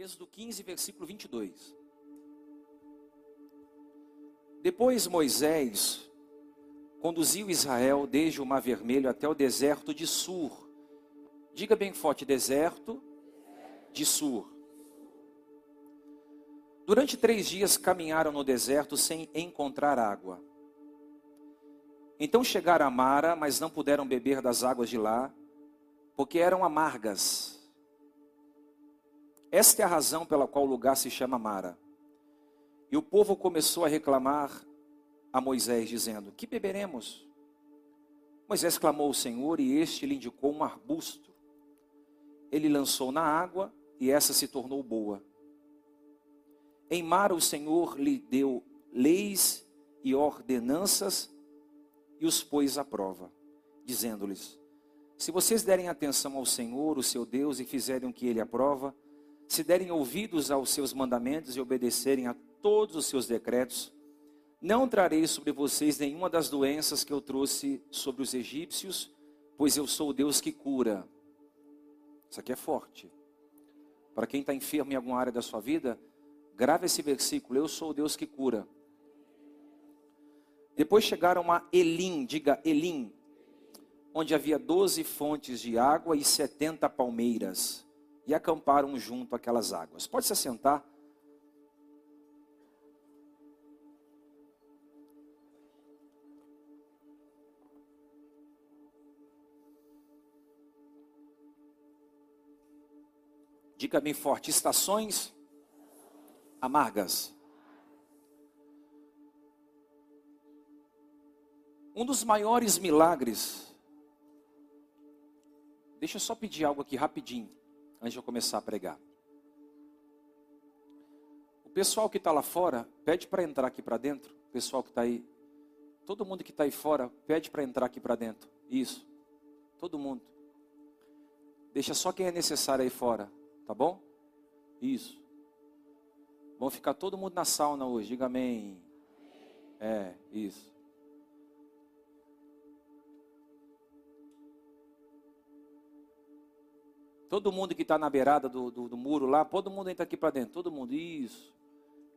Êxodo 15, versículo 22. Depois Moisés conduziu Israel desde o Mar Vermelho até o deserto de Sur. Diga bem forte: deserto de Sur. Durante três dias caminharam no deserto sem encontrar água. Então chegaram a Mara, mas não puderam beber das águas de lá, porque eram amargas. Esta é a razão pela qual o lugar se chama Mara. E o povo começou a reclamar a Moisés, dizendo: Que beberemos? Moisés clamou ao Senhor e este lhe indicou um arbusto. Ele lançou na água e essa se tornou boa. Em Mara o Senhor lhe deu leis e ordenanças e os pôs à prova, dizendo-lhes: Se vocês derem atenção ao Senhor, o seu Deus, e fizerem o que ele aprova, se derem ouvidos aos seus mandamentos e obedecerem a todos os seus decretos, não trarei sobre vocês nenhuma das doenças que eu trouxe sobre os egípcios, pois eu sou o Deus que cura. Isso aqui é forte. Para quem está enfermo em alguma área da sua vida, grave esse versículo: Eu sou o Deus que cura. Depois chegaram a Elim, diga Elim, onde havia doze fontes de água e setenta palmeiras, e acamparam junto àquelas águas. Pode se assentar. Diga bem forte: estações amargas. Um dos maiores milagres. Deixa eu só pedir algo aqui rapidinho, antes de eu começar a pregar. O pessoal que está lá fora, pede para entrar aqui para dentro. O pessoal que está aí. Todo mundo que está aí fora, pede para entrar aqui para dentro. Isso. Todo mundo. Deixa só quem é necessário aí fora. Tá bom? Isso. Vão ficar todo mundo na sauna hoje. Diga amém. É, isso. Todo mundo que está na beirada do, do, do, muro lá, todo mundo entra aqui para dentro. Todo mundo, isso.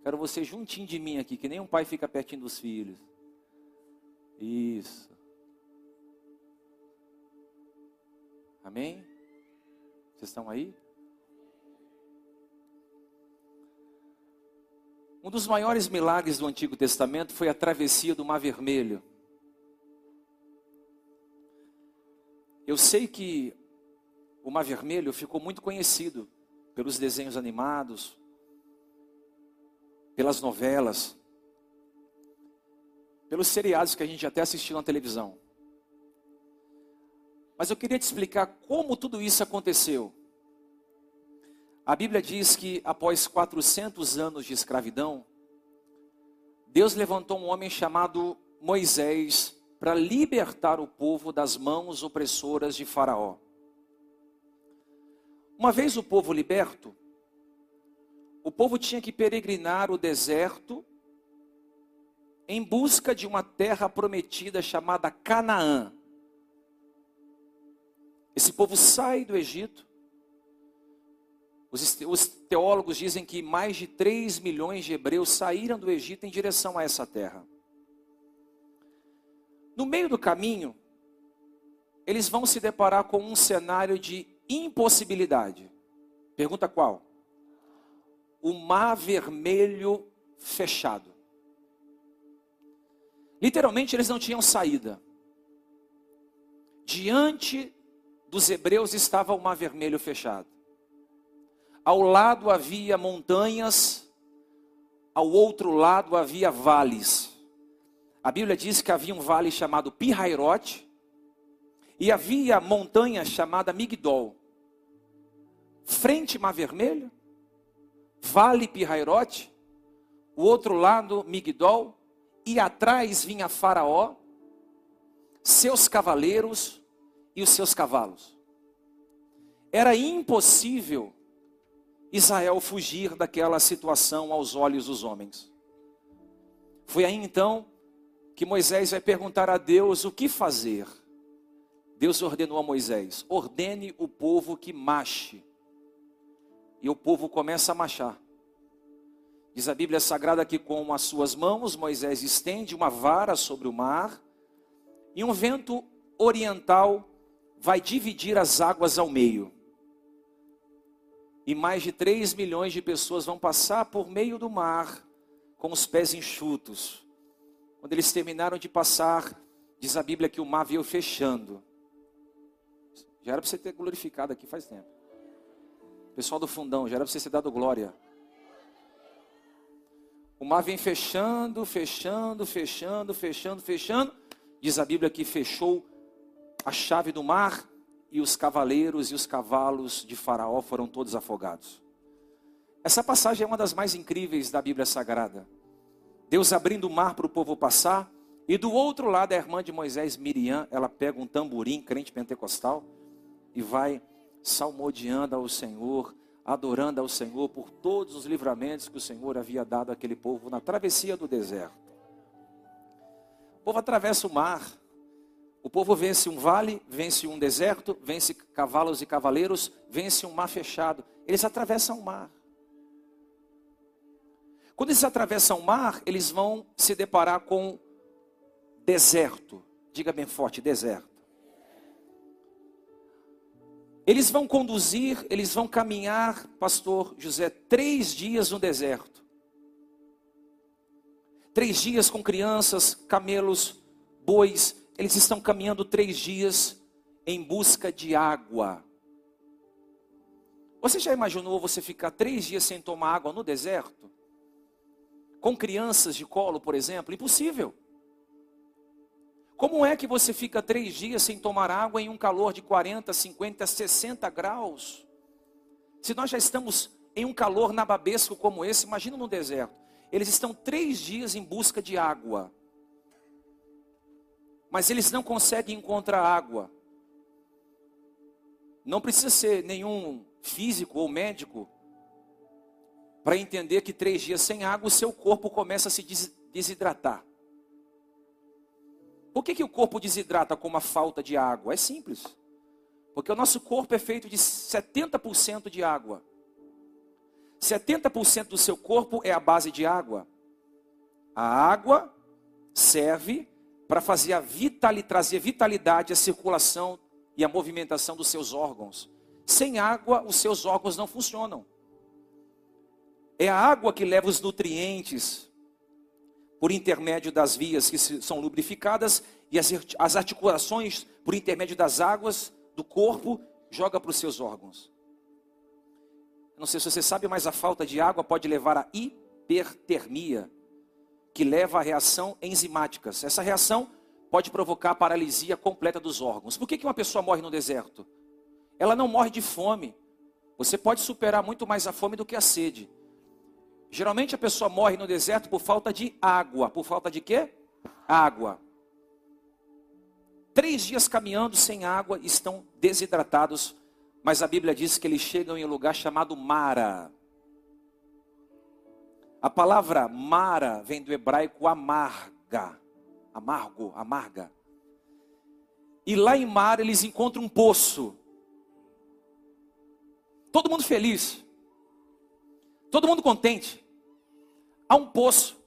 Quero você juntinho de mim aqui, que nem um pai fica pertinho dos filhos. Isso. Amém? Vocês estão aí? Um dos maiores milagres do Antigo Testamento foi a travessia do Mar Vermelho. Eu sei que o Mar Vermelho ficou muito conhecido pelos desenhos animados, pelas novelas, pelos seriados que a gente até assistiu na televisão. Mas eu queria te explicar como tudo isso aconteceu. A Bíblia diz que após 400 anos de escravidão, Deus levantou um homem chamado Moisés para libertar o povo das mãos opressoras de Faraó. Uma vez o povo liberto, o povo tinha que peregrinar o deserto em busca de uma terra prometida chamada Canaã. Esse povo sai do Egito, os, os teólogos dizem que mais de 3 milhões de hebreus saíram do Egito em direção a essa terra. No meio do caminho, eles vão se deparar com um cenário de impossibilidade. Pergunta qual? O mar vermelho fechado. Literalmente, eles não tinham saída. Diante dos hebreus estava o mar vermelho fechado. Ao lado havia montanhas, ao outro lado havia vales. A Bíblia diz que havia um vale chamado Pirairote e havia montanha chamada Migdol. Frente Mar Vermelho, Vale Pirairote, o outro lado Migdol, e atrás vinha Faraó, seus cavaleiros e os seus cavalos. Era impossível Israel fugir daquela situação aos olhos dos homens. Foi aí então que Moisés vai perguntar a Deus o que fazer. Deus ordenou a Moisés: ordene o povo que mache. E o povo começa a marchar. Diz a Bíblia Sagrada que com as suas mãos Moisés estende uma vara sobre o mar e um vento oriental vai dividir as águas ao meio. E mais de 3 milhões de pessoas vão passar por meio do mar com os pés enxutos. Quando eles terminaram de passar, diz a Bíblia que o mar veio fechando. Já era para você ter glorificado aqui faz tempo. Pessoal do fundão, já era para você ter dado glória. O mar vem fechando, fechando, fechando, fechando, fechando. Diz a Bíblia que fechou a chave do mar e os cavaleiros e os cavalos de Faraó foram todos afogados. Essa passagem é uma das mais incríveis da Bíblia Sagrada. Deus abrindo o mar para o povo passar, e do outro lado a irmã de Moisés, Miriam, ela pega um tamborim, crente pentecostal, e vai salmodiando ao Senhor, adorando ao Senhor por todos os livramentos que o Senhor havia dado àquele povo na travessia do deserto. O povo atravessa o mar, o povo vence um vale, vence um deserto, vence cavalos e cavaleiros, vence um mar fechado. Eles atravessam o mar. Quando eles atravessam o mar, eles vão se deparar com deserto. Diga bem forte: deserto. Eles vão conduzir, eles vão caminhar, pastor José, três dias no deserto. Três dias com crianças, camelos, bois. Eles estão caminhando três dias em busca de água. Você já imaginou você ficar três dias sem tomar água no deserto? Com crianças de colo, por exemplo? Impossível. Como é que você fica três dias sem tomar água em um calor de 40, 50, 60 graus? Se nós já estamos em um calor nababesco como esse, imagina no deserto. Eles estão três dias em busca de água. Mas eles não conseguem encontrar água. Não precisa ser nenhum físico ou médico para entender que três dias sem água o seu corpo começa a se desidratar. Por que, que o corpo desidrata com uma falta de água? É simples. Porque o nosso corpo é feito de 70% de água. 70% do seu corpo é a base de água. A água serve para fazer a vitali, trazer vitalidade à circulação e à movimentação dos seus órgãos. Sem água, os seus órgãos não funcionam. É a água que leva os nutrientes por intermédio das vias que são lubrificadas e as articulações por intermédio das águas do corpo joga para os seus órgãos. Não sei se você sabe, mas a falta de água pode levar à hipertermia, que leva a reação enzimáticas. Essa reação pode provocar paralisia completa dos órgãos. Por que uma pessoa morre no deserto? Ela não morre de fome. Você pode superar muito mais a fome do que a sede. Geralmente a pessoa morre no deserto por falta de água. Por falta de quê? Água. Três dias caminhando sem água, estão desidratados, mas a Bíblia diz que eles chegam em um lugar chamado Mara. A palavra Mara vem do hebraico amarga, amargo, amarga. E lá em Mara eles encontram um poço. Todo mundo feliz. Todo mundo contente. Há um poço.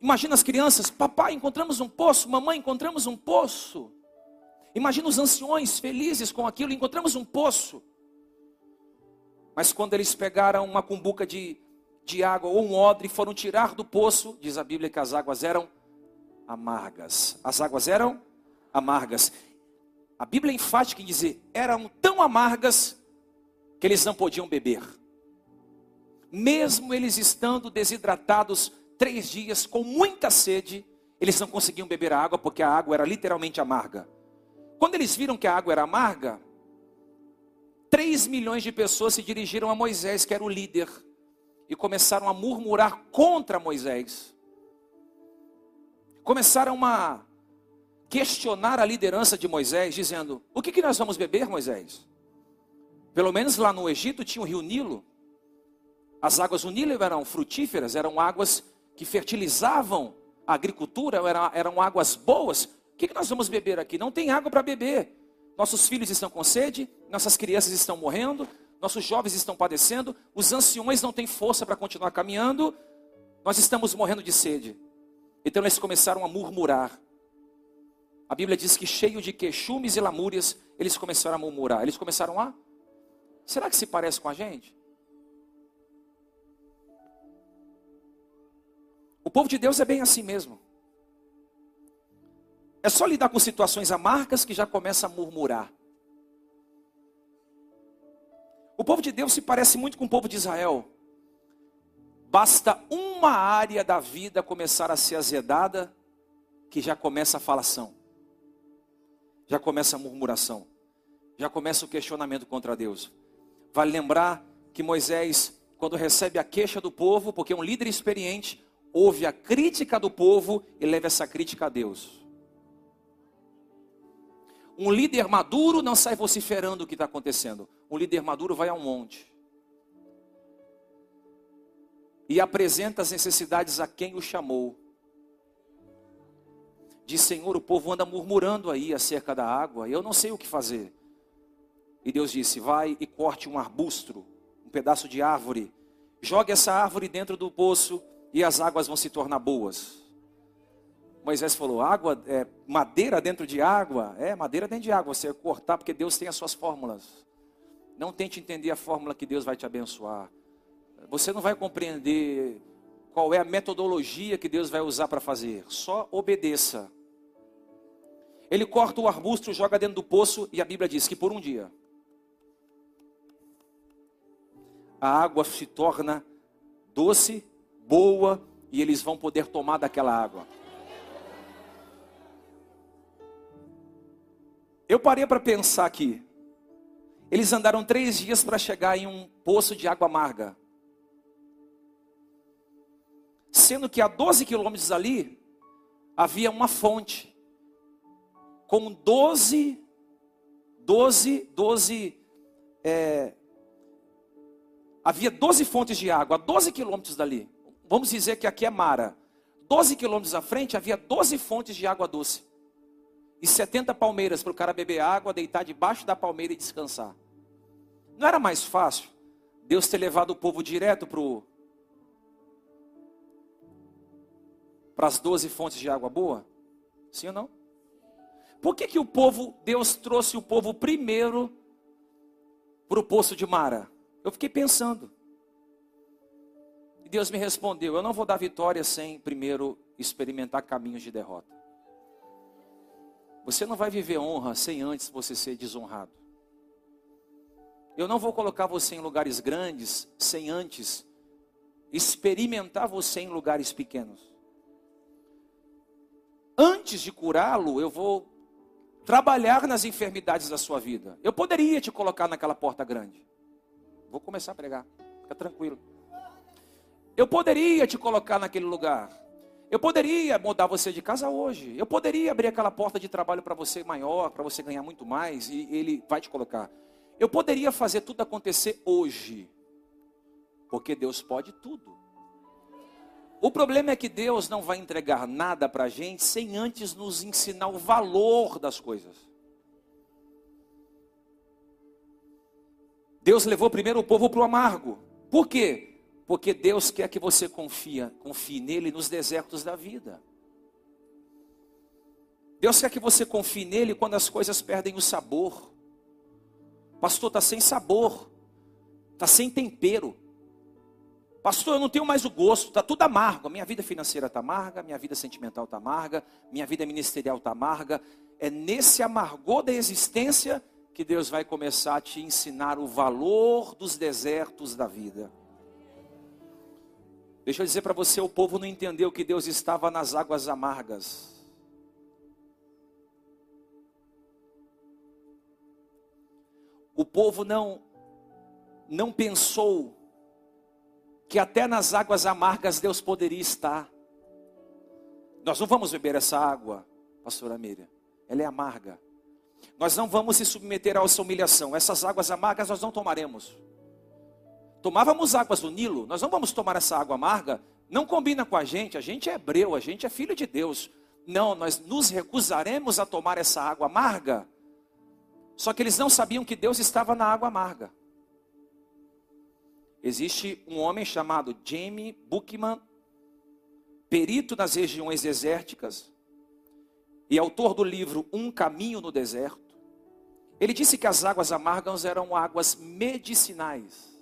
Imagina as crianças, papai, encontramos um poço, mamãe, encontramos um poço. Imagina os anciões felizes com aquilo, encontramos um poço. Mas quando eles pegaram uma cumbuca de, de água ou um odre e foram tirar do poço, diz a Bíblia que as águas eram amargas. As águas eram amargas. A Bíblia é enfática em dizer, eram tão amargas que eles não podiam beber mesmo eles estando desidratados três dias, com muita sede, eles não conseguiam beber a água porque a água era literalmente amarga. Quando eles viram que a água era amarga, três milhões de pessoas se dirigiram a Moisés, que era o líder, e começaram a murmurar contra Moisés. Começaram a questionar a liderança de Moisés, dizendo: O que, que nós vamos beber, Moisés? Pelo menos lá no Egito tinha o rio Nilo. As águas do Nilo eram frutíferas, eram águas que fertilizavam a agricultura, eram, eram águas boas. O que, que nós vamos beber aqui? Não tem água para beber. Nossos filhos estão com sede, nossas crianças estão morrendo, nossos jovens estão padecendo, os anciões não têm força para continuar caminhando, nós estamos morrendo de sede. Então eles começaram a murmurar. A Bíblia diz que cheio de queixumes e lamúrias, eles começaram a murmurar. Eles começaram a. Será que se parece com a gente? O povo de Deus é bem assim mesmo. É só lidar com situações amargas que já começa a murmurar. O povo de Deus se parece muito com o povo de Israel. Basta uma área da vida começar a ser azedada, que já começa a falação, já começa a murmuração, já começa o questionamento contra Deus. Vale lembrar que Moisés, quando recebe a queixa do povo, porque um líder experiente, ouve a crítica do povo e leva essa crítica a Deus. Um líder maduro não sai vociferando o que está acontecendo. Um líder maduro vai a um monte. E apresenta as necessidades a quem o chamou. Diz, Senhor, o povo anda murmurando aí acerca da água, eu não sei o que fazer. E Deus disse: Vai e corte um arbusto, um pedaço de árvore, jogue essa árvore dentro do poço e as águas vão se tornar boas. Moisés falou: água, é, madeira dentro de água? É, madeira dentro de água. Você cortar, porque Deus tem as suas fórmulas. Não tente entender a fórmula que Deus vai te abençoar. Você não vai compreender qual é a metodologia que Deus vai usar para fazer. Só obedeça. Ele corta o arbusto, joga dentro do poço e a Bíblia diz que por um dia a água se torna doce, boa e eles vão poder tomar daquela água. Eu parei para pensar aqui. Eles andaram três dias para chegar em um poço de água amarga. Sendo que a 12 quilômetros ali havia uma fonte com 12, 12, 12, é, havia 12 fontes de água, a 12 quilômetros dali. Vamos dizer que aqui é Mara. 12 quilômetros à frente havia 12 fontes de água doce e 70 palmeiras para o cara beber água, deitar debaixo da palmeira e descansar. Não era mais fácil Deus ter levado o povo direto para as 12 fontes de água boa? Sim ou não? Por que, que o povo, Deus trouxe o povo primeiro para o poço de Mara? Eu fiquei pensando. E Deus me respondeu: Eu não vou dar vitória sem primeiro experimentar caminhos de derrota. Você não vai viver honra sem antes você ser desonrado. Eu não vou colocar você em lugares grandes sem antes experimentar você em lugares pequenos. Antes de curá-lo, eu vou trabalhar nas enfermidades da sua vida. Eu poderia te colocar naquela porta grande. Vou começar a pregar. Fica tranquilo. Eu poderia te colocar naquele lugar. Eu poderia mudar você de casa hoje. Eu poderia abrir aquela porta de trabalho para você maior, para você ganhar muito mais, e ele vai te colocar. Eu poderia fazer tudo acontecer hoje. Porque Deus pode tudo. O problema é que Deus não vai entregar nada para a gente sem antes nos ensinar o valor das coisas. Deus levou primeiro o povo para o amargo. Por quê? Porque Deus quer que você confia, confie nele nos desertos da vida. Deus quer que você confie nele quando as coisas perdem o sabor. Pastor, está sem sabor, está sem tempero. Pastor, eu não tenho mais o gosto, está tudo amargo. Minha vida financeira está amarga, minha vida sentimental está amarga, minha vida ministerial está amarga. É nesse amargor da existência que Deus vai começar a te ensinar o valor dos desertos da vida. Deixa eu dizer para você: o povo não entendeu que Deus estava nas águas amargas. O povo não não pensou que até nas águas amargas Deus poderia estar. Nós não vamos beber essa água, pastora Miriam. Ela é amarga. Nós não vamos se submeter a essa humilhação. Essas águas amargas nós não tomaremos. Tomávamos águas do Nilo, nós não vamos tomar essa água amarga, não combina com a gente, a gente é hebreu, a gente é filho de Deus. Não, nós nos recusaremos a tomar essa água amarga. Só que eles não sabiam que Deus estava na água amarga. Existe um homem chamado Jamie Buchman, perito nas regiões desérticas e autor do livro Um Caminho no Deserto. Ele disse que as águas amargas eram águas medicinais.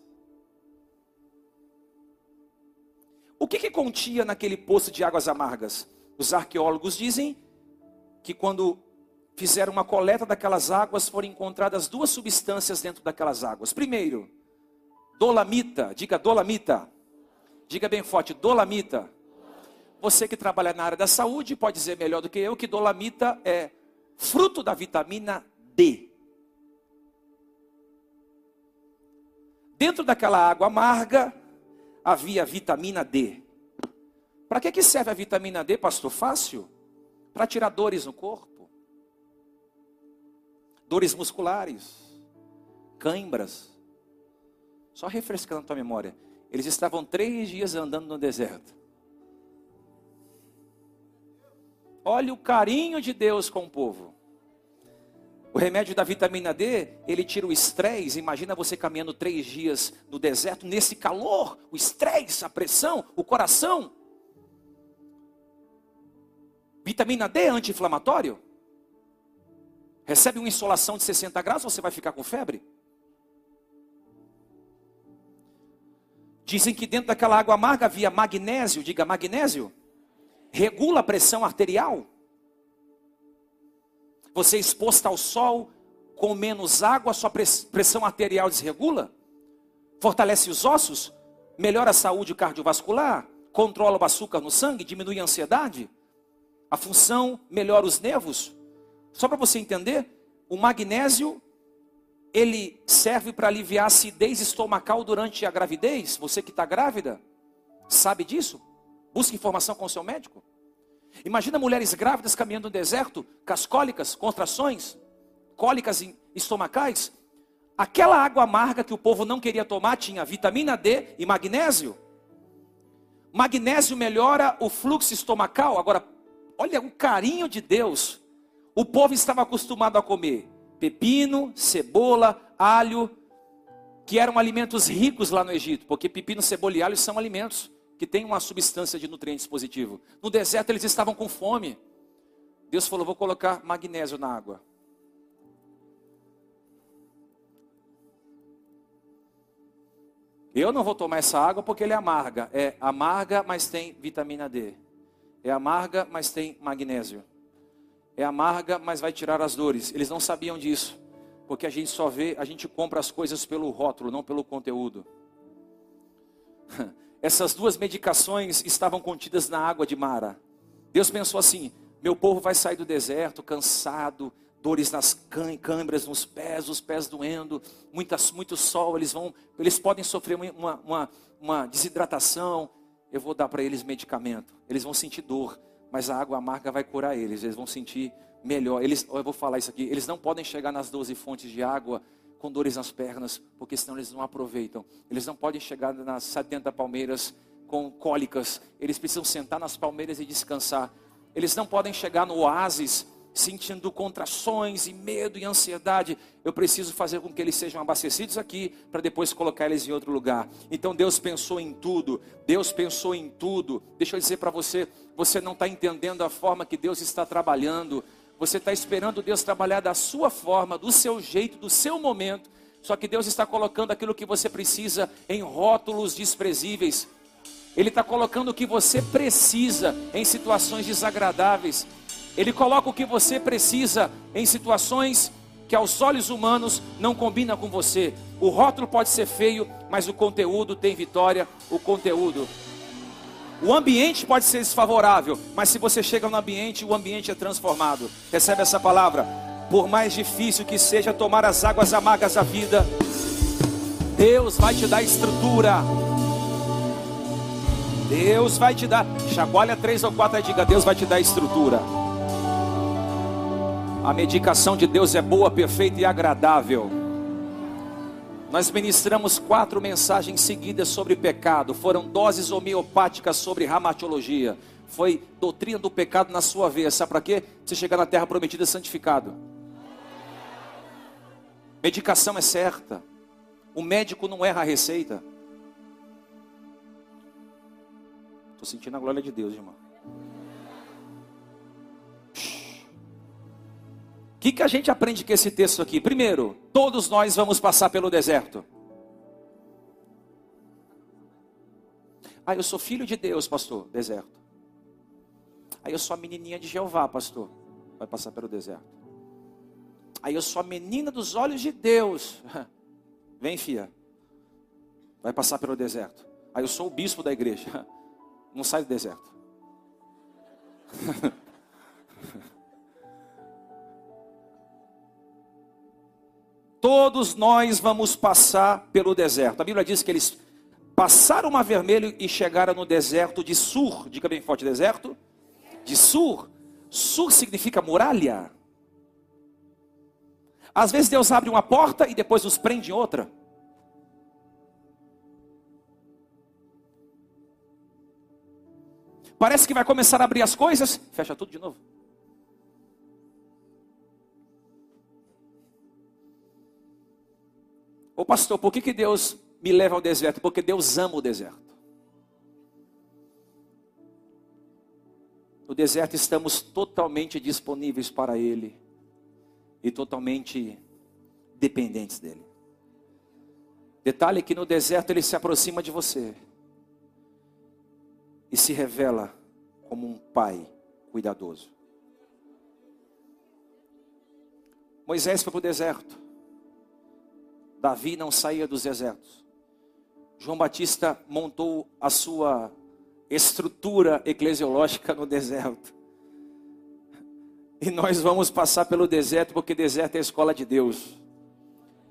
O que, que continha naquele poço de águas amargas? Os arqueólogos dizem que quando fizeram uma coleta daquelas águas, foram encontradas duas substâncias dentro daquelas águas. Primeiro, dolamita, diga dolamita. Diga bem forte, dolamita. Você que trabalha na área da saúde pode dizer melhor do que eu que dolamita é fruto da vitamina D. Dentro daquela água amarga havia vitamina D. Para que, que serve a vitamina D, pastor? Fácil. Para tirar dores no corpo, dores musculares, cãibras. Só refrescando a tua memória. Eles estavam três dias andando no deserto. Olha o carinho de Deus com o povo. O remédio da vitamina D, ele tira o estresse. Imagina você caminhando três dias no deserto, nesse calor, o estresse, a pressão, o coração. Vitamina D é anti-inflamatório? Recebe uma insolação de 60 graus, você vai ficar com febre? Dizem que dentro daquela água amarga havia magnésio, diga magnésio, regula a pressão arterial. Você exposto ao sol, com menos água, sua pressão arterial desregula, fortalece os ossos, melhora a saúde cardiovascular, controla o açúcar no sangue, diminui a ansiedade, a função melhora os nervos. Só para você entender, o magnésio ele serve para aliviar a acidez estomacal durante a gravidez. Você que está grávida, sabe disso? Busque informação com o seu médico. Imagina mulheres grávidas caminhando no deserto, com as cólicas, contrações, cólicas estomacais. Aquela água amarga que o povo não queria tomar tinha vitamina D e magnésio. Magnésio melhora o fluxo estomacal. Agora, olha o carinho de Deus. O povo estava acostumado a comer pepino, cebola, alho, que eram alimentos ricos lá no Egito, porque pepino, cebola e alho são alimentos que têm uma substância de nutrientes positivo. No deserto eles estavam com fome. Deus falou: vou colocar magnésio na água. Eu não vou tomar essa água porque ele é amarga. É amarga, mas tem vitamina D. É amarga, mas tem magnésio é amarga, mas vai tirar as dores. Eles não sabiam disso, porque a gente só vê, a gente compra as coisas pelo rótulo, não pelo conteúdo. Essas duas medicações estavam contidas na água de Mara. Deus pensou assim: meu povo vai sair do deserto cansado, dores nas câimbras, nos pés, os pés doendo, muitas, muito sol, eles vão, eles podem sofrer uma, uma, uma desidratação. Eu vou dar para eles medicamento, eles vão sentir dor, mas a água amarga vai curar eles, eles vão sentir melhor. Eles, eu vou falar isso aqui, eles não podem chegar nas 12 fontes de água com dores nas pernas, porque senão eles não aproveitam. Eles não podem chegar nas 70 palmeiras com cólicas, eles precisam sentar nas palmeiras e descansar. Eles não podem chegar no oásis sentindo contrações e medo e ansiedade, eu preciso fazer com que eles sejam abastecidos aqui para depois colocar eles em outro lugar. Então Deus pensou em tudo, Deus pensou em tudo. Deixa eu dizer para você, você não está entendendo a forma que Deus está trabalhando. Você está esperando Deus trabalhar da sua forma, do seu jeito, do seu momento. Só que Deus está colocando aquilo que você precisa em rótulos desprezíveis. Ele está colocando o que você precisa em situações desagradáveis. Ele coloca o que você precisa em situações que aos olhos humanos não combina com você. O rótulo pode ser feio, mas o conteúdo tem vitória, o conteúdo. O ambiente pode ser desfavorável, mas se você chega no ambiente, o ambiente é transformado. Recebe essa palavra. Por mais difícil que seja tomar as águas amargas da vida, Deus vai te dar estrutura. Deus vai te dar. Chacoalha três ou quatro e diga: Deus vai te dar estrutura. A medicação de Deus é boa, perfeita e agradável. Nós ministramos quatro mensagens seguidas sobre pecado, foram doses homeopáticas sobre ramatiologia. Foi doutrina do pecado na sua veia. Sabe para quê? Você chegar na terra prometida santificado. Medicação é certa. O médico não erra a receita. Estou sentindo a glória de Deus, irmão. Que, que a gente aprende com esse texto aqui? Primeiro, todos nós vamos passar pelo deserto. Ah, eu sou filho de Deus, pastor. Deserto. Aí eu sou a menininha de Jeová, pastor. Vai passar pelo deserto. Aí eu sou a menina dos olhos de Deus. Vem, filha. Vai passar pelo deserto. Aí eu sou o bispo da igreja. Não sai do deserto. Todos nós vamos passar pelo deserto. A Bíblia diz que eles passaram o mar vermelho e chegaram no deserto de Sur. Diga bem forte: deserto de Sur. Sur significa muralha. Às vezes Deus abre uma porta e depois nos prende em outra. Parece que vai começar a abrir as coisas, fecha tudo de novo. Ô pastor, por que, que Deus me leva ao deserto? Porque Deus ama o deserto. No deserto estamos totalmente disponíveis para Ele e totalmente dependentes dEle. Detalhe que no deserto Ele se aproxima de você e se revela como um pai cuidadoso. Moisés foi para o deserto. Davi não saía dos desertos. João Batista montou a sua estrutura eclesiológica no deserto. E nós vamos passar pelo deserto, porque deserto é a escola de Deus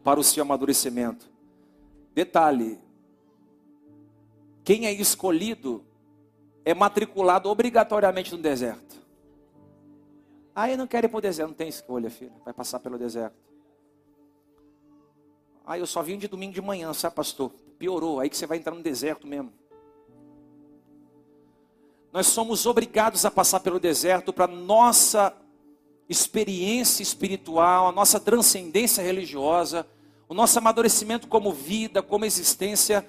para o seu amadurecimento. Detalhe: quem é escolhido é matriculado obrigatoriamente no deserto. Ah, eu não quero ir para o deserto, não tem escolha, filho. Vai passar pelo deserto. Ah, eu só vim de domingo de manhã, sabe, pastor? Piorou, aí que você vai entrar no deserto mesmo. Nós somos obrigados a passar pelo deserto para nossa experiência espiritual, a nossa transcendência religiosa, o nosso amadurecimento como vida, como existência.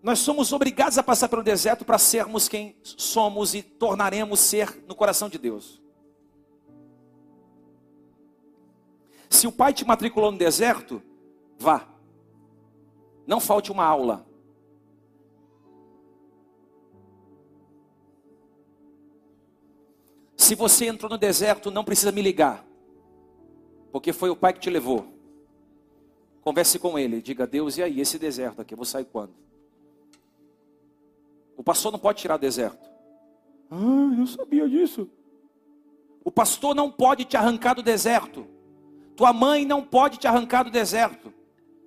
Nós somos obrigados a passar pelo deserto para sermos quem somos e tornaremos ser no coração de Deus. Se o pai te matriculou no deserto, Vá. Não falte uma aula. Se você entrou no deserto, não precisa me ligar. Porque foi o pai que te levou. Converse com ele, diga: "Deus, e aí esse deserto aqui, eu vou sair quando?" O pastor não pode tirar o deserto. Ah, eu sabia disso. O pastor não pode te arrancar do deserto. Tua mãe não pode te arrancar do deserto.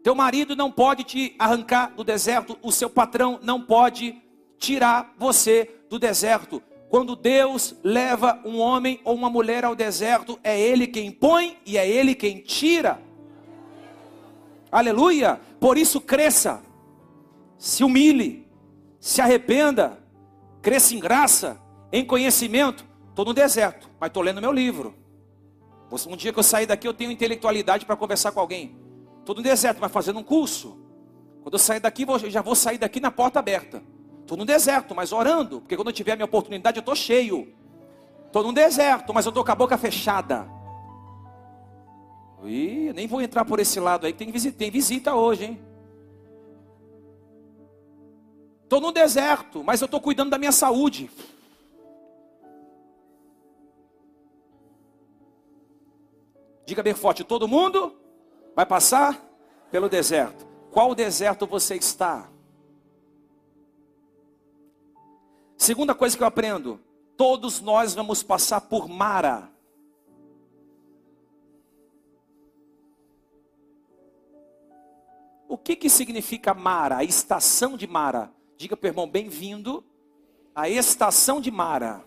Teu marido não pode te arrancar do deserto, o seu patrão não pode tirar você do deserto. Quando Deus leva um homem ou uma mulher ao deserto, é Ele quem põe e é Ele quem tira. Aleluia! Por isso cresça, se humilhe, se arrependa, cresça em graça, em conhecimento. Estou no deserto, mas estou lendo meu livro. Um dia que eu sair daqui, eu tenho intelectualidade para conversar com alguém. Estou no deserto, mas fazendo um curso. Quando eu sair daqui, eu já vou sair daqui na porta aberta. Estou no deserto, mas orando, porque quando eu tiver a minha oportunidade, eu estou cheio. Estou no deserto, mas eu estou com a boca fechada. Ih, nem vou entrar por esse lado aí, tem visita, tem visita hoje, hein? Estou no deserto, mas eu estou cuidando da minha saúde. Diga bem forte, todo mundo Vai passar pelo deserto. Qual deserto você está? Segunda coisa que eu aprendo: todos nós vamos passar por Mara. O que, que significa Mara? A estação de Mara. Diga para irmão, bem-vindo à estação de Mara.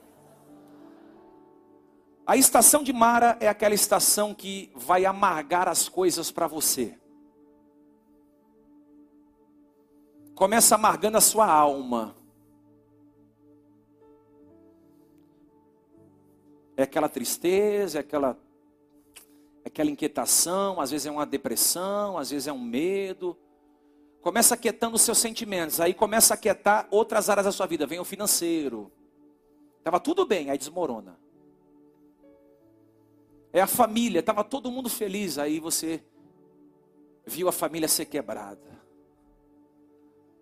A estação de Mara é aquela estação que vai amargar as coisas para você. Começa amargando a sua alma. É aquela tristeza, é aquela, é aquela inquietação, às vezes é uma depressão, às vezes é um medo. Começa aquietando os seus sentimentos, aí começa a aquietar outras áreas da sua vida. Vem o financeiro. Estava tudo bem, aí desmorona. É a família, estava todo mundo feliz, aí você viu a família ser quebrada.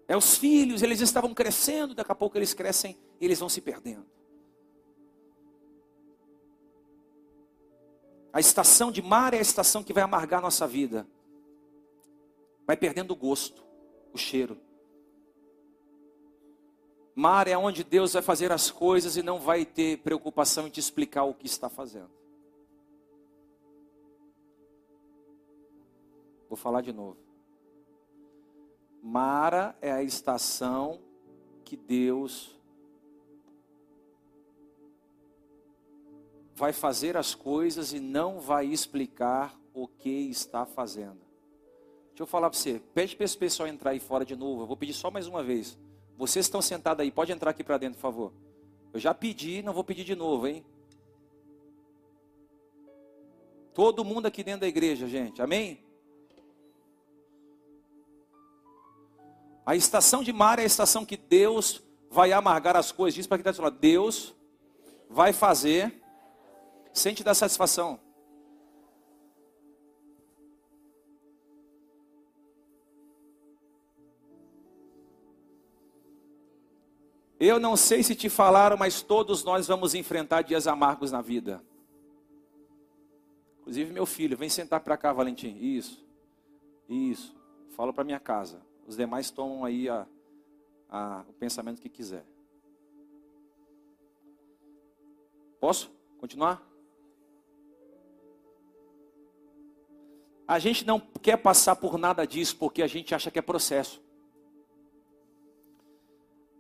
É os filhos, eles estavam crescendo, daqui a pouco eles crescem e eles vão se perdendo. A estação de mar é a estação que vai amargar a nossa vida. Vai perdendo o gosto, o cheiro. Mar é onde Deus vai fazer as coisas e não vai ter preocupação em te explicar o que está fazendo. Vou falar de novo. Mara é a estação que Deus vai fazer as coisas e não vai explicar o que está fazendo. Deixa eu falar para você, pede para esse pessoal entrar aí fora de novo. Eu vou pedir só mais uma vez. Vocês estão sentados aí, pode entrar aqui para dentro, por favor. Eu já pedi, não vou pedir de novo, hein? Todo mundo aqui dentro da igreja, gente. Amém? A estação de mar é a estação que Deus vai amargar as coisas. Diz para quem está do lado, Deus vai fazer sem te dar satisfação. Eu não sei se te falaram, mas todos nós vamos enfrentar dias amargos na vida. Inclusive meu filho, vem sentar para cá, Valentim. Isso, isso. Fala para minha casa. Os demais tomam aí a, a, o pensamento que quiser. Posso continuar? A gente não quer passar por nada disso porque a gente acha que é processo.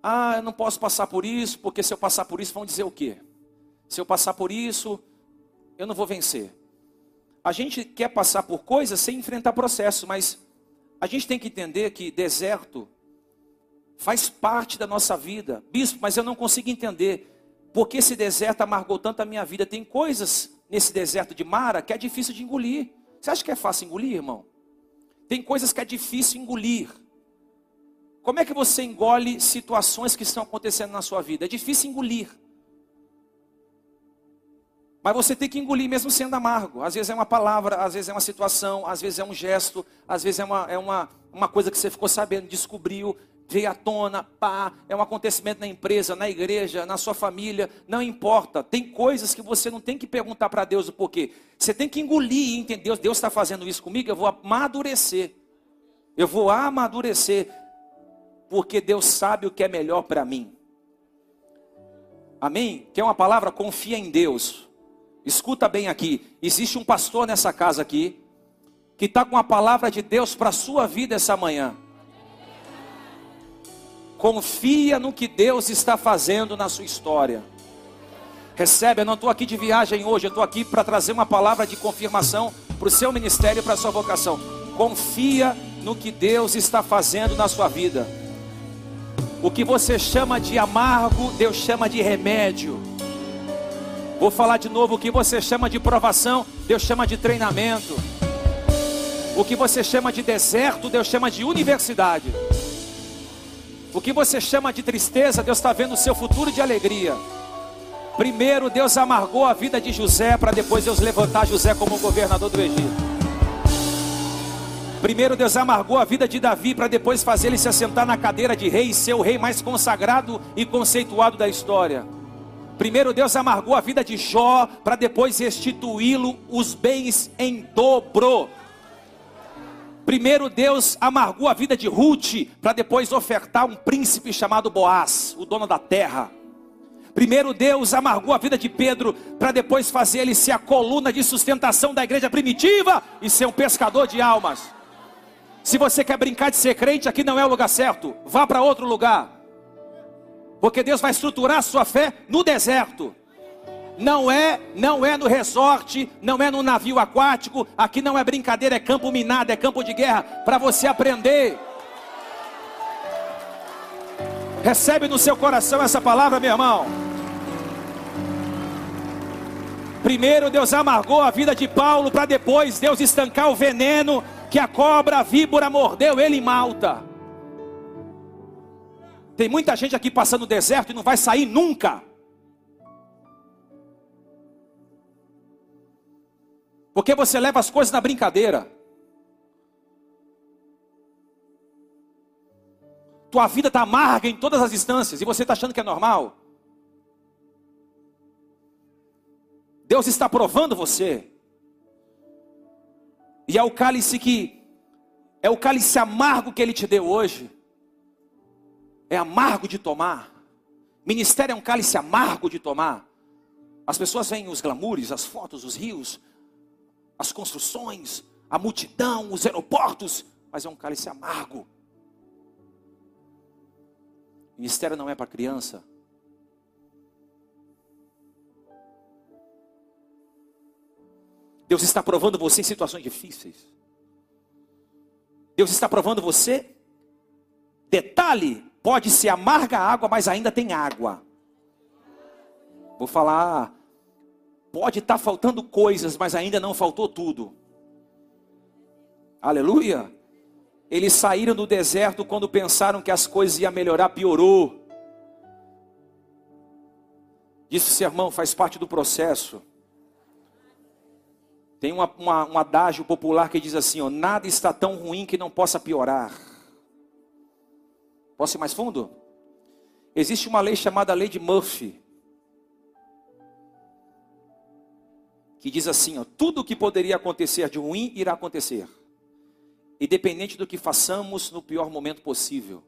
Ah, eu não posso passar por isso, porque se eu passar por isso, vão dizer o quê? Se eu passar por isso, eu não vou vencer. A gente quer passar por coisas sem enfrentar processo, mas a gente tem que entender que deserto faz parte da nossa vida. Bispo, mas eu não consigo entender por que esse deserto amargou tanto a minha vida. Tem coisas nesse deserto de Mara que é difícil de engolir. Você acha que é fácil engolir, irmão? Tem coisas que é difícil engolir. Como é que você engole situações que estão acontecendo na sua vida? É difícil engolir. Mas você tem que engolir mesmo sendo amargo. Às vezes é uma palavra, às vezes é uma situação, às vezes é um gesto, às vezes é uma, é uma, uma coisa que você ficou sabendo, descobriu, veio à tona, pá, é um acontecimento na empresa, na igreja, na sua família, não importa. Tem coisas que você não tem que perguntar para Deus o porquê. Você tem que engolir e entender, Deus está fazendo isso comigo, eu vou amadurecer. Eu vou amadurecer porque Deus sabe o que é melhor para mim. Amém? Quer uma palavra? Confia em Deus. Escuta bem aqui. Existe um pastor nessa casa aqui que está com a palavra de Deus para a sua vida essa manhã. Confia no que Deus está fazendo na sua história. Recebe, eu não estou aqui de viagem hoje, eu estou aqui para trazer uma palavra de confirmação para o seu ministério, para a sua vocação. Confia no que Deus está fazendo na sua vida. O que você chama de amargo, Deus chama de remédio. Vou falar de novo: o que você chama de provação, Deus chama de treinamento. O que você chama de deserto, Deus chama de universidade. O que você chama de tristeza, Deus está vendo o seu futuro de alegria. Primeiro, Deus amargou a vida de José, para depois Deus levantar José como governador do Egito. Primeiro Deus amargou a vida de Davi para depois fazer ele se assentar na cadeira de rei e ser o rei mais consagrado e conceituado da história. Primeiro Deus amargou a vida de Jó para depois restituí-lo os bens em dobro. Primeiro Deus amargou a vida de Ruth para depois ofertar um príncipe chamado Boaz, o dono da terra. Primeiro Deus amargou a vida de Pedro para depois fazer ele ser a coluna de sustentação da igreja primitiva e ser um pescador de almas. Se você quer brincar de ser crente, aqui não é o lugar certo. Vá para outro lugar. Porque Deus vai estruturar a sua fé no deserto. Não é, não é no resort, não é no navio aquático. Aqui não é brincadeira, é campo minado, é campo de guerra para você aprender. Recebe no seu coração essa palavra, meu irmão. Primeiro Deus amargou a vida de Paulo para depois Deus estancar o veneno que a cobra, a víbora mordeu ele em Malta. Tem muita gente aqui passando no deserto e não vai sair nunca. Porque você leva as coisas na brincadeira. Tua vida está amarga em todas as instâncias e você está achando que é normal. Deus está provando você. E é o cálice que é o cálice amargo que ele te deu hoje. É amargo de tomar. Ministério é um cálice amargo de tomar. As pessoas veem os glamoures, as fotos, os rios, as construções, a multidão, os aeroportos, mas é um cálice amargo. Ministério não é para criança. Deus está provando você em situações difíceis. Deus está provando você. Detalhe: pode ser amarga a água, mas ainda tem água. Vou falar Pode estar tá faltando coisas, mas ainda não faltou tudo. Aleluia. Eles saíram do deserto quando pensaram que as coisas iam melhorar, piorou. Disse sermão, faz parte do processo. Tem uma, uma, um adágio popular que diz assim: ó, nada está tão ruim que não possa piorar. Posso ir mais fundo? Existe uma lei chamada Lei de Murphy. que diz assim: ó, tudo o que poderia acontecer de ruim irá acontecer, independente do que façamos no pior momento possível.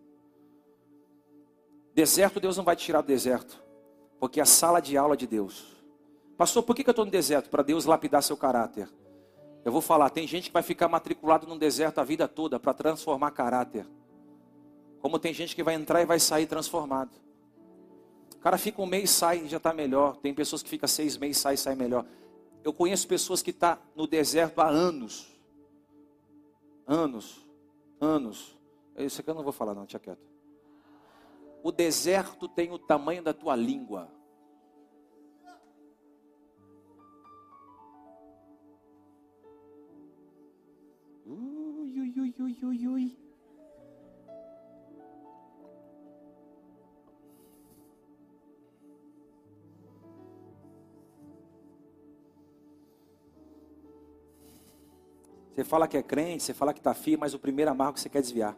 Deserto, Deus não vai te tirar do deserto, porque é a sala de aula de Deus. Pastor, por que eu estou no deserto? Para Deus lapidar seu caráter. Eu vou falar, tem gente que vai ficar matriculado no deserto a vida toda para transformar caráter. Como tem gente que vai entrar e vai sair transformado. O cara fica um mês, sai e já está melhor. Tem pessoas que ficam seis meses, sai e sai melhor. Eu conheço pessoas que estão tá no deserto há anos. Anos. Anos. Isso aqui eu não vou falar não, tinha quieto. O deserto tem o tamanho da tua língua. Ui, ui, ui, ui, ui, Você fala que é crente, você fala que está firme, mas o primeiro amargo você quer desviar.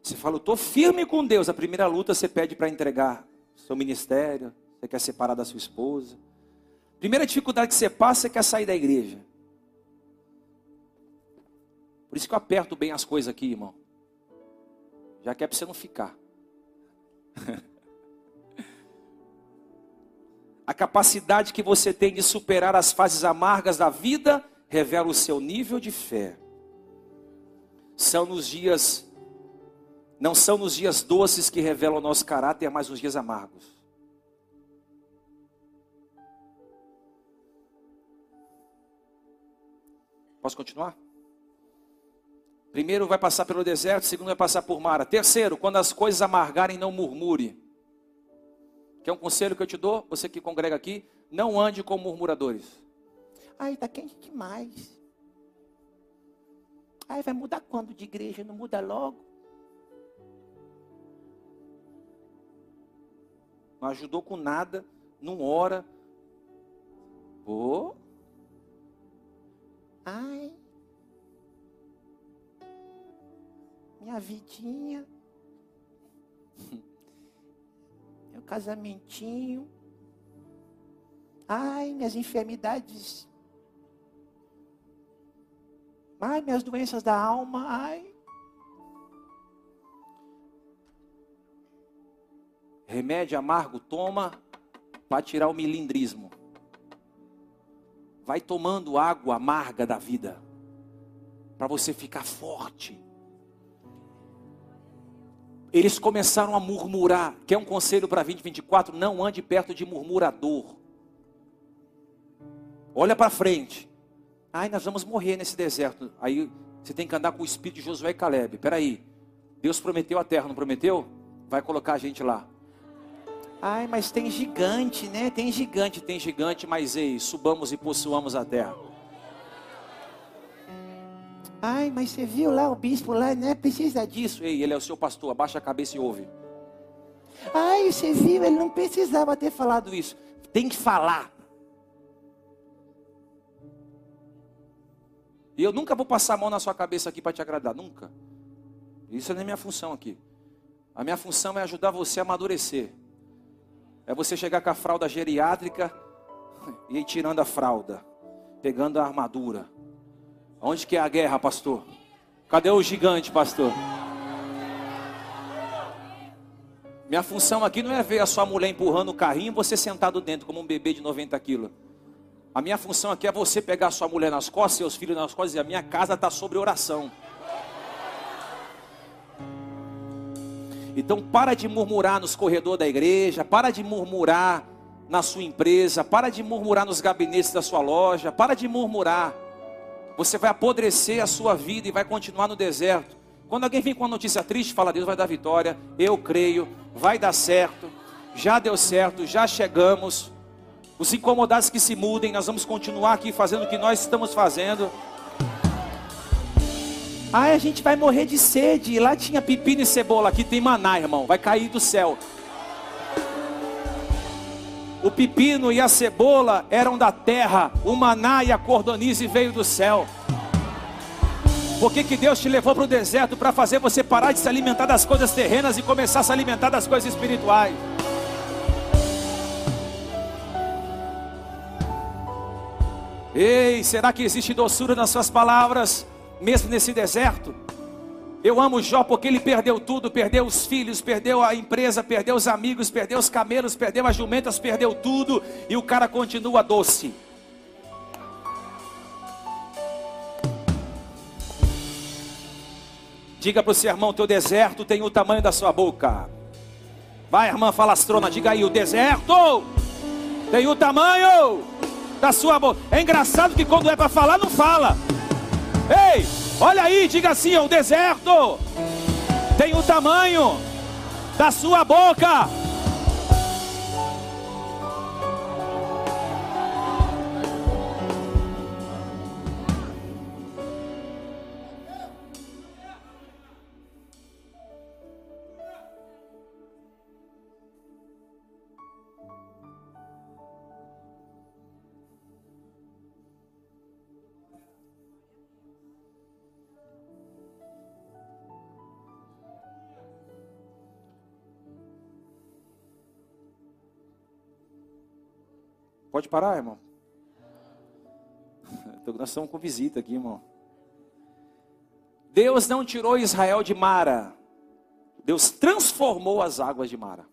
Você fala, estou firme com Deus. A primeira luta você pede para entregar seu ministério, você quer separar da sua esposa. Primeira dificuldade que você passa, você quer sair da igreja. Por isso que eu aperto bem as coisas aqui, irmão. Já que é para você não ficar. A capacidade que você tem de superar as fases amargas da vida revela o seu nível de fé. São nos dias, não são nos dias doces que revelam o nosso caráter, mas nos dias amargos. Posso continuar? Primeiro vai passar pelo deserto, segundo vai passar por Mara. Terceiro, quando as coisas amargarem, não murmure. Que é um conselho que eu te dou, você que congrega aqui, não ande com murmuradores. Ai, está quente demais. Ai, vai mudar quando de igreja? Não muda logo? Não ajudou com nada, não ora. Vou. Ai. Minha vidinha. Meu casamentinho. Ai, minhas enfermidades Ai, minhas doenças da alma, ai. Remédio amargo toma para tirar o milindrismo. Vai tomando água amarga da vida para você ficar forte. Eles começaram a murmurar. Quer um conselho para 2024? Não ande perto de murmurador. Olha para frente. Ai, nós vamos morrer nesse deserto. Aí você tem que andar com o espírito de Josué e Caleb. Peraí, Deus prometeu a terra, não prometeu? Vai colocar a gente lá. Ai, mas tem gigante, né? Tem gigante, tem gigante, mas ei, subamos e possuamos a terra. Ai, mas você viu lá o bispo lá, né? Precisa disso. Ei, ele é o seu pastor, abaixa a cabeça e ouve. Ai, você viu, ele não precisava ter falado isso. Tem que falar. E eu nunca vou passar a mão na sua cabeça aqui para te agradar, nunca. Isso não é minha função aqui. A minha função é ajudar você a amadurecer. É você chegar com a fralda geriátrica e ir tirando a fralda, pegando a armadura. Onde que é a guerra, pastor? Cadê o gigante, pastor? Minha função aqui não é ver a sua mulher empurrando o carrinho e você sentado dentro como um bebê de 90 quilos. A minha função aqui é você pegar sua mulher nas costas, seus filhos nas costas e a minha casa está sobre oração. Então para de murmurar nos corredores da igreja, para de murmurar na sua empresa, para de murmurar nos gabinetes da sua loja, para de murmurar. Você vai apodrecer a sua vida e vai continuar no deserto. Quando alguém vem com uma notícia triste, fala: Deus vai dar vitória. Eu creio, vai dar certo. Já deu certo, já chegamos. Os incomodados que se mudem, nós vamos continuar aqui fazendo o que nós estamos fazendo. Ai, a gente vai morrer de sede. Lá tinha pepino e cebola, aqui tem maná, irmão. Vai cair do céu. O pepino e a cebola eram da terra, o maná e a cordonize veio do céu. Por que, que Deus te levou para o deserto? Para fazer você parar de se alimentar das coisas terrenas e começar a se alimentar das coisas espirituais. Ei, será que existe doçura nas suas palavras? mesmo nesse deserto. Eu amo Jó porque ele perdeu tudo, perdeu os filhos, perdeu a empresa, perdeu os amigos, perdeu os camelos, perdeu as jumentas, perdeu tudo e o cara continua doce. Diga para o seu irmão, teu deserto tem o tamanho da sua boca. Vai, irmã falastrona, diga aí, o deserto tem o tamanho da sua boca. É engraçado que quando é para falar, não fala. Ei, olha aí, diga assim: o deserto tem o tamanho da sua boca. Pode parar, irmão? Nós estamos com visita aqui, irmão. Deus não tirou Israel de Mara. Deus transformou as águas de Mara.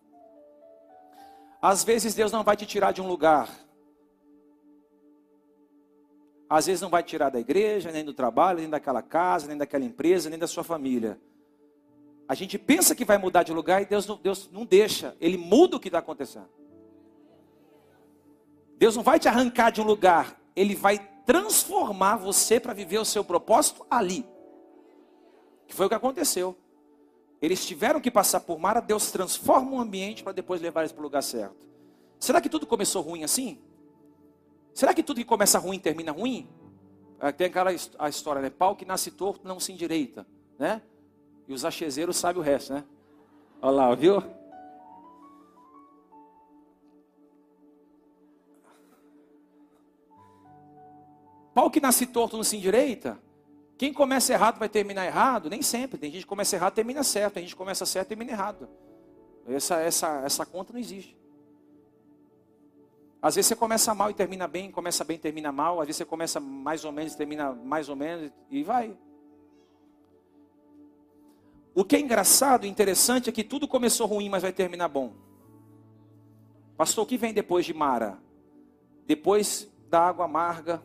Às vezes Deus não vai te tirar de um lugar. Às vezes não vai te tirar da igreja, nem do trabalho, nem daquela casa, nem daquela empresa, nem da sua família. A gente pensa que vai mudar de lugar e Deus não, Deus não deixa. Ele muda o que está acontecendo. Deus não vai te arrancar de um lugar, Ele vai transformar você para viver o seu propósito ali. Que foi o que aconteceu. Eles tiveram que passar por Mara, Deus transforma o ambiente para depois levar eles para o lugar certo. Será que tudo começou ruim assim? Será que tudo que começa ruim termina ruim? É, tem aquela a história, né? Pau que nasce torto não se endireita, né? E os achezeiros sabem o resto, né? Olha lá, viu? Pau que nasce torto não se endireita. Quem começa errado vai terminar errado? Nem sempre. Tem gente que começa errado termina certo. Tem gente que começa certo termina errado. Essa, essa, essa conta não existe. Às vezes você começa mal e termina bem, começa bem e termina mal. Às vezes você começa mais ou menos e termina mais ou menos e vai. O que é engraçado e interessante é que tudo começou ruim, mas vai terminar bom. Pastor, o que vem depois de Mara? Depois da água amarga,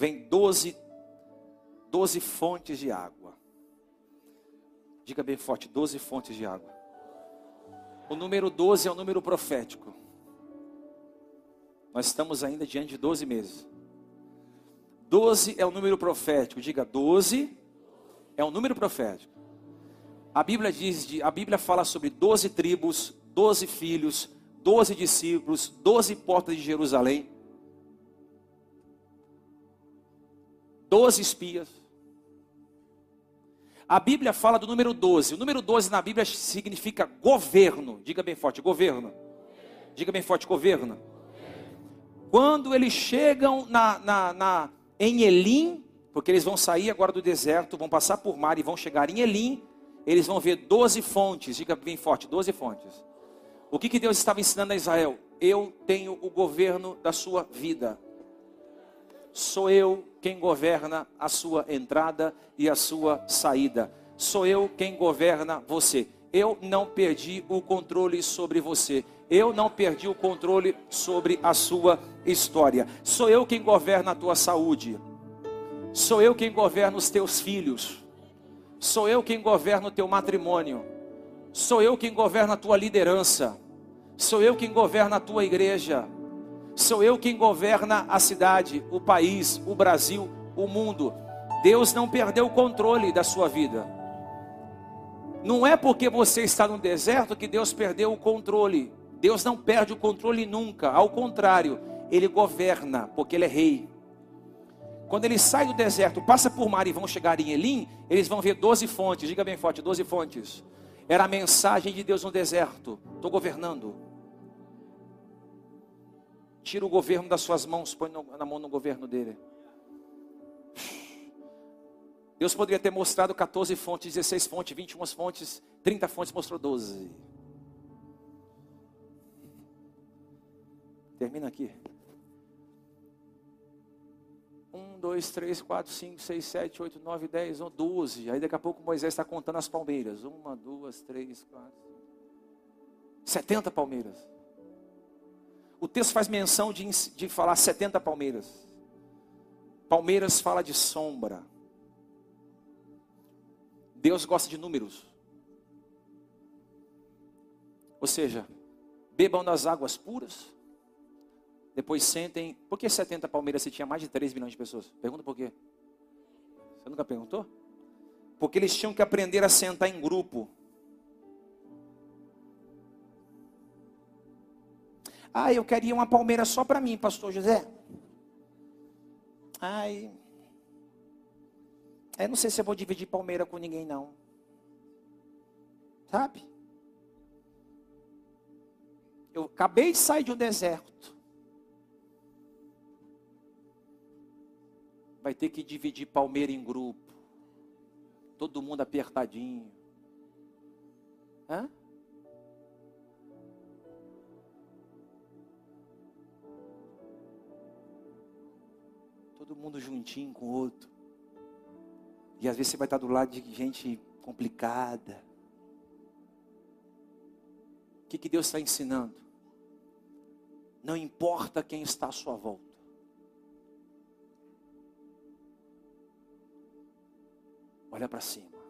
vem doze, doze fontes de água. Diga bem forte, doze fontes de água. O número 12 é o número profético. Nós estamos ainda diante de 12 meses. 12 é o número profético. Diga 12 é um número profético. A Bíblia diz, a Bíblia fala sobre 12 tribos, 12 filhos, 12 discípulos, 12 portas de Jerusalém. Doze espias. A Bíblia fala do número 12. O número 12 na Bíblia significa governo. Diga bem forte, governo. Diga bem forte, governo. Quando eles chegam na, na, na, em Elim, porque eles vão sair agora do deserto, vão passar por mar e vão chegar em Elim, eles vão ver 12 fontes. Diga bem forte, 12 fontes. O que, que Deus estava ensinando a Israel? Eu tenho o governo da sua vida. Sou eu quem governa a sua entrada e a sua saída. Sou eu quem governa você. Eu não perdi o controle sobre você. Eu não perdi o controle sobre a sua história. Sou eu quem governa a tua saúde. Sou eu quem governa os teus filhos. Sou eu quem governa o teu matrimônio. Sou eu quem governa a tua liderança. Sou eu quem governa a tua igreja. Sou eu quem governa a cidade, o país, o Brasil, o mundo. Deus não perdeu o controle da sua vida. Não é porque você está no deserto que Deus perdeu o controle. Deus não perde o controle nunca. Ao contrário, Ele governa, porque Ele é rei. Quando ele sai do deserto, passa por mar e vão chegar em Elim, eles vão ver 12 fontes. Diga bem forte, 12 fontes. Era a mensagem de Deus no deserto. Estou governando. Tira o governo das suas mãos, põe na mão no governo dele. Deus poderia ter mostrado 14 fontes, 16 fontes, 21 fontes, 30 fontes, mostrou 12. Termina aqui. 1, 2, 3, 4, 5, 6, 7, 8, 9, 10, 11, 12. Aí daqui a pouco Moisés está contando as palmeiras. 1, 2, 3, 4, 70 palmeiras. O texto faz menção de, de falar 70 palmeiras. Palmeiras fala de sombra. Deus gosta de números. Ou seja, bebam das águas puras. Depois sentem. Por que 70 palmeiras se tinha mais de 3 milhões de pessoas? Pergunta por quê? Você nunca perguntou? Porque eles tinham que aprender a sentar em grupo. Ah, eu queria uma palmeira só para mim, pastor José. Ai. Eu não sei se eu vou dividir palmeira com ninguém, não. Sabe? Eu acabei de sair de um deserto. Vai ter que dividir palmeira em grupo. Todo mundo apertadinho. Hã? Todo mundo juntinho com o outro. E às vezes você vai estar do lado de gente complicada. O que, que Deus está ensinando? Não importa quem está à sua volta. Olha para cima.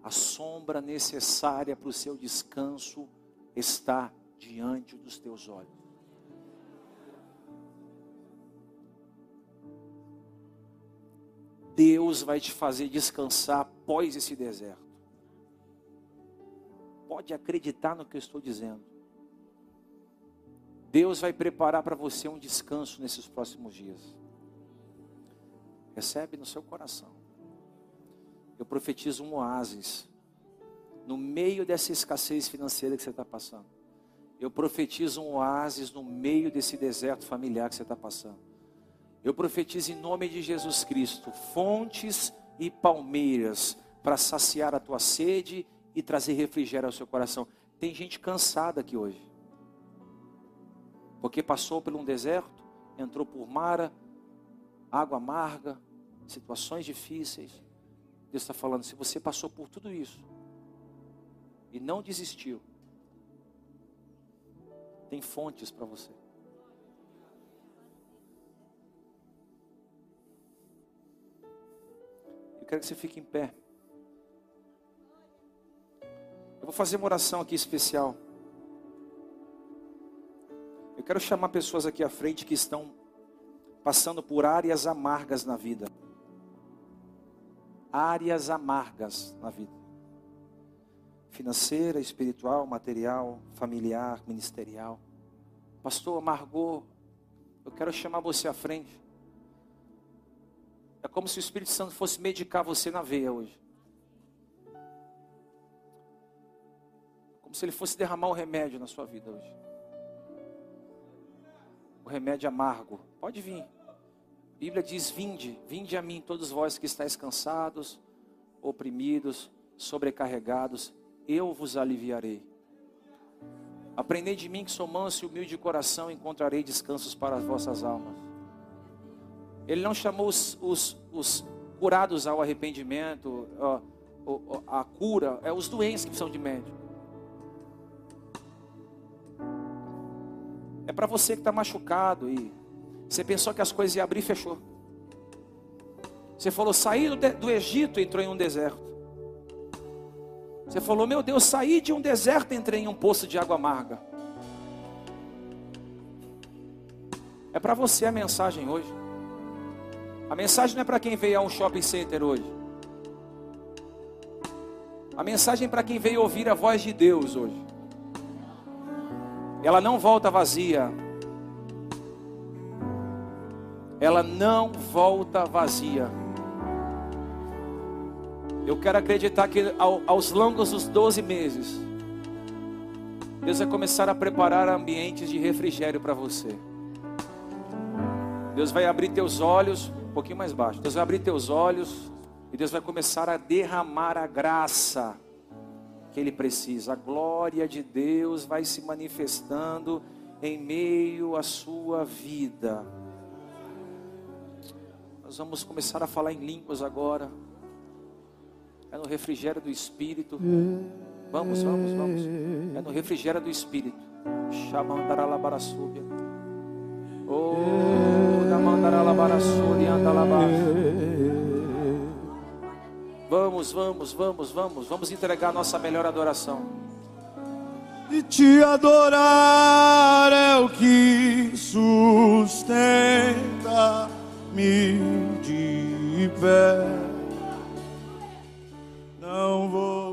A sombra necessária para o seu descanso está diante dos teus olhos. Deus vai te fazer descansar após esse deserto. Pode acreditar no que eu estou dizendo. Deus vai preparar para você um descanso nesses próximos dias. Recebe no seu coração. Eu profetizo um oásis no meio dessa escassez financeira que você está passando. Eu profetizo um oásis no meio desse deserto familiar que você está passando. Eu profetizo em nome de Jesus Cristo, fontes e palmeiras para saciar a tua sede e trazer refrigério ao seu coração. Tem gente cansada aqui hoje. Porque passou por um deserto, entrou por mara, água amarga, situações difíceis. Deus está falando, se você passou por tudo isso e não desistiu, tem fontes para você. Quero que você fique em pé. Eu vou fazer uma oração aqui especial. Eu quero chamar pessoas aqui à frente que estão passando por áreas amargas na vida. Áreas amargas na vida. Financeira, espiritual, material, familiar, ministerial. Pastor, amargou. Eu quero chamar você à frente. É como se o Espírito Santo fosse medicar você na veia hoje. Como se ele fosse derramar o remédio na sua vida hoje. O remédio amargo. Pode vir. A Bíblia diz: Vinde, vinde a mim, todos vós que estáis cansados, oprimidos, sobrecarregados, eu vos aliviarei. Aprendei de mim que sou manso e humilde de coração, encontrarei descansos para as vossas almas. Ele não chamou os, os, os curados ao arrependimento, a, a, cura, é os doentes que precisam de médico. É para você que está machucado e você pensou que as coisas iam abrir e fechou. Você falou, saí do, do Egito e entrou em um deserto. Você falou, meu Deus, saí de um deserto e entrei em um poço de água amarga. É para você a mensagem hoje. A mensagem não é para quem veio a um shopping center hoje. A mensagem é para quem veio ouvir a voz de Deus hoje ela não volta vazia. Ela não volta vazia. Eu quero acreditar que ao, aos longos dos 12 meses, Deus vai começar a preparar ambientes de refrigério para você. Deus vai abrir teus olhos, um pouquinho mais baixo. Deus vai abrir teus olhos e Deus vai começar a derramar a graça que ele precisa. A glória de Deus vai se manifestando em meio à sua vida. Nós vamos começar a falar em línguas agora. É no refrigério do Espírito. Vamos, vamos, vamos. É no refrigério do Espírito. Chamandaralabarasúbia. Oh, Namandaralabarasúbia, andalabar. É. Vamos, vamos, vamos, vamos, vamos entregar nossa melhor adoração. E te adorar é o que sustenta me de pé. Não vou